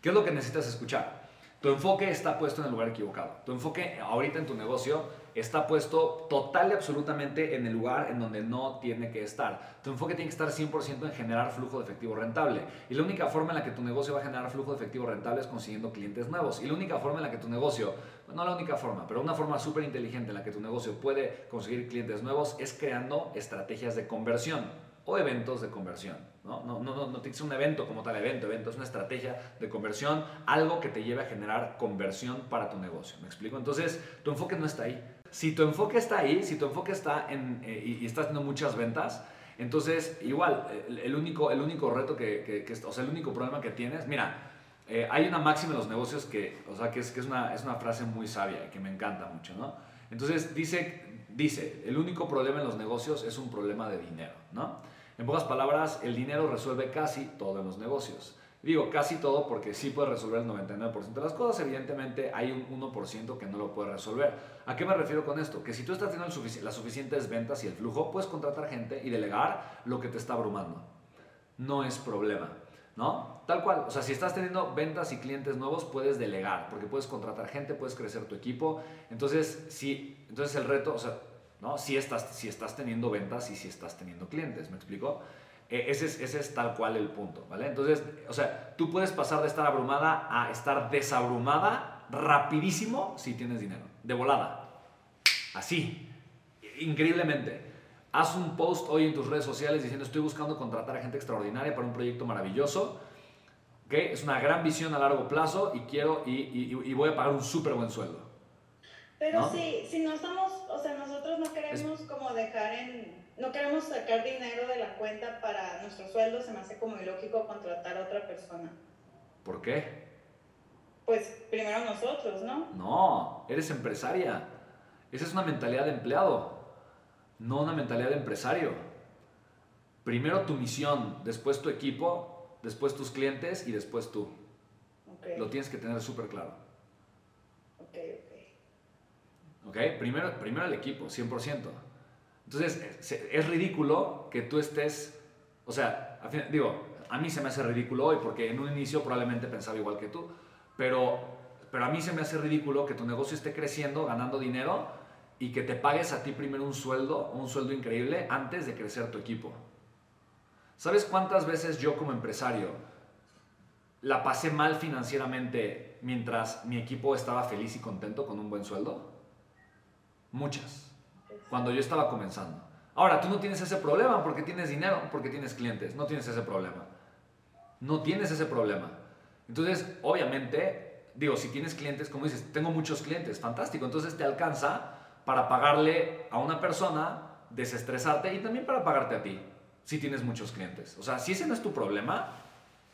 ¿Qué es lo que necesitas escuchar? Tu enfoque está puesto en el lugar equivocado. Tu enfoque ahorita en tu negocio está puesto total y absolutamente en el lugar en donde no tiene que estar. Tu enfoque tiene que estar 100% en generar flujo de efectivo rentable. Y la única forma en la que tu negocio va a generar flujo de efectivo rentable es consiguiendo clientes nuevos. Y la única forma en la que tu negocio, no la única forma, pero una forma súper inteligente en la que tu negocio puede conseguir clientes nuevos es creando estrategias de conversión o eventos de conversión. ¿no? No, no, no, tiene que ser un evento como tal evento, evento es una estrategia de conversión, algo que te lleve a generar conversión para tu negocio. ¿Me explico? Entonces, tu enfoque no está ahí. Si tu enfoque está ahí, si tu enfoque está en, eh, y, estás haciendo muchas ventas, entonces igual, el, único, el único reto que, que, o sea, el único problema que tienes, mira, eh, hay una máxima en los negocios que, o sea, que, es, que es, una, es una frase muy sabia y que me encanta mucho, ¿no? Entonces dice, dice, el único problema en los negocios es un problema de dinero, ¿no? En pocas palabras, el dinero resuelve casi todo en los negocios. Digo casi todo porque sí puede resolver el 99% de las cosas, evidentemente hay un 1% que no lo puede resolver. ¿A qué me refiero con esto? Que si tú estás teniendo las suficientes ventas y el flujo, puedes contratar gente y delegar lo que te está abrumando. No es problema, ¿no? Tal cual, o sea, si estás teniendo ventas y clientes nuevos, puedes delegar, porque puedes contratar gente, puedes crecer tu equipo. Entonces, sí, entonces el reto, o sea, ¿no? Si estás, si estás teniendo ventas y si estás teniendo clientes, ¿me explico? E, ese, es, ese es tal cual el punto, ¿vale? Entonces, o sea, tú puedes pasar de estar abrumada a estar desabrumada rapidísimo si tienes dinero, de volada, así, increíblemente. Haz un post hoy en tus redes sociales diciendo estoy buscando contratar a gente extraordinaria para un proyecto maravilloso. ¿okay? Es una gran visión a largo plazo y quiero y, y voy a pagar un súper buen sueldo. Pero si, si no estamos, o sea, nosotros no queremos como dejar en, no queremos sacar dinero de la cuenta para nuestro sueldo, se me hace como ilógico contratar a otra persona. ¿Por qué? Pues primero nosotros, ¿no? No, eres empresaria. Esa es una mentalidad de empleado, no una mentalidad de empresario. Primero tu misión, después tu equipo, después tus clientes y después tú. Lo tienes que tener súper claro. ¿Ok? Primero, primero el equipo, 100%. Entonces, es ridículo que tú estés, o sea, digo, a mí se me hace ridículo hoy porque en un inicio probablemente pensaba igual que tú, pero, pero a mí se me hace ridículo que tu negocio esté creciendo, ganando dinero y que te pagues a ti primero un sueldo, un sueldo increíble antes de crecer tu equipo. ¿Sabes cuántas veces yo como empresario la pasé mal financieramente mientras mi equipo estaba feliz y contento con un buen sueldo? Muchas. Cuando yo estaba comenzando. Ahora, tú no tienes ese problema porque tienes dinero, porque tienes clientes. No tienes ese problema. No tienes ese problema. Entonces, obviamente, digo, si tienes clientes, como dices, tengo muchos clientes, fantástico. Entonces te alcanza para pagarle a una persona, desestresarte y también para pagarte a ti, si tienes muchos clientes. O sea, si ese no es tu problema,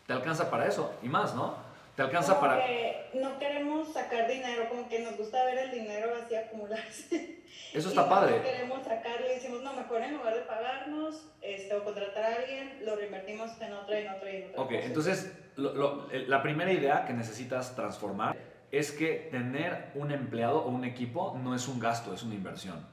te alcanza para eso y más, ¿no? Te alcanza para... Que no queremos sacar dinero, como que nos gusta ver el dinero acumularse. Eso está padre. No queremos sacarlo y decimos, no, mejor en lugar de pagarnos este, o contratar a alguien, lo reinvertimos en otra, en otra y en otra. Ok, entonces la primera idea que necesitas transformar es que tener un empleado o un equipo no es un gasto, es una inversión.